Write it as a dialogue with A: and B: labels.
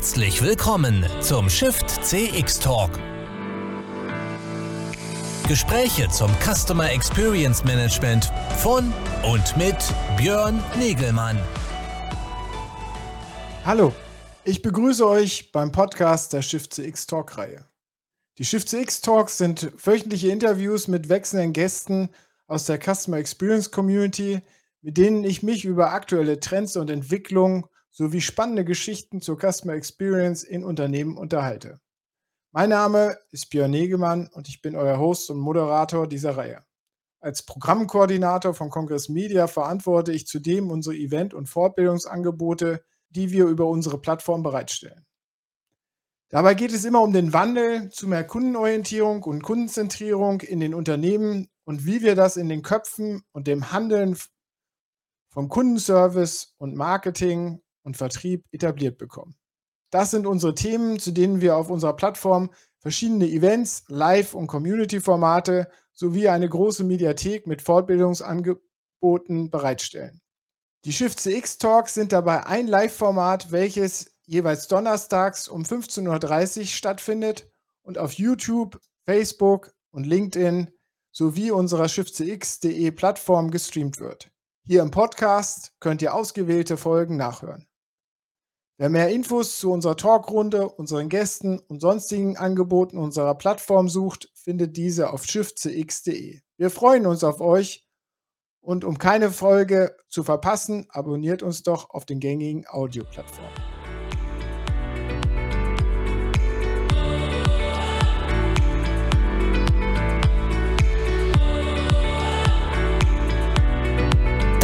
A: Herzlich willkommen zum Shift CX Talk. Gespräche zum Customer Experience Management von und mit Björn Negelmann.
B: Hallo, ich begrüße euch beim Podcast der Shift CX Talk Reihe. Die Shift CX Talks sind wöchentliche Interviews mit wechselnden Gästen aus der Customer Experience Community, mit denen ich mich über aktuelle Trends und Entwicklungen sowie spannende Geschichten zur Customer Experience in Unternehmen unterhalte. Mein Name ist Björn Negemann und ich bin euer Host und Moderator dieser Reihe. Als Programmkoordinator von Congress Media verantworte ich zudem unsere Event- und Fortbildungsangebote, die wir über unsere Plattform bereitstellen. Dabei geht es immer um den Wandel zu mehr Kundenorientierung und Kundenzentrierung in den Unternehmen und wie wir das in den Köpfen und dem Handeln vom Kundenservice und Marketing und Vertrieb etabliert bekommen. Das sind unsere Themen, zu denen wir auf unserer Plattform verschiedene Events, Live- und Community-Formate sowie eine große Mediathek mit Fortbildungsangeboten bereitstellen. Die Shift CX Talks sind dabei ein Live-Format, welches jeweils donnerstags um 15.30 Uhr stattfindet und auf YouTube, Facebook und LinkedIn sowie unserer shiftcx.de Plattform gestreamt wird. Hier im Podcast könnt ihr ausgewählte Folgen nachhören. Wer mehr Infos zu unserer Talkrunde, unseren Gästen und sonstigen Angeboten unserer Plattform sucht, findet diese auf shiftcx.de. Wir freuen uns auf euch und um keine Folge zu verpassen, abonniert uns doch auf den gängigen Audioplattformen.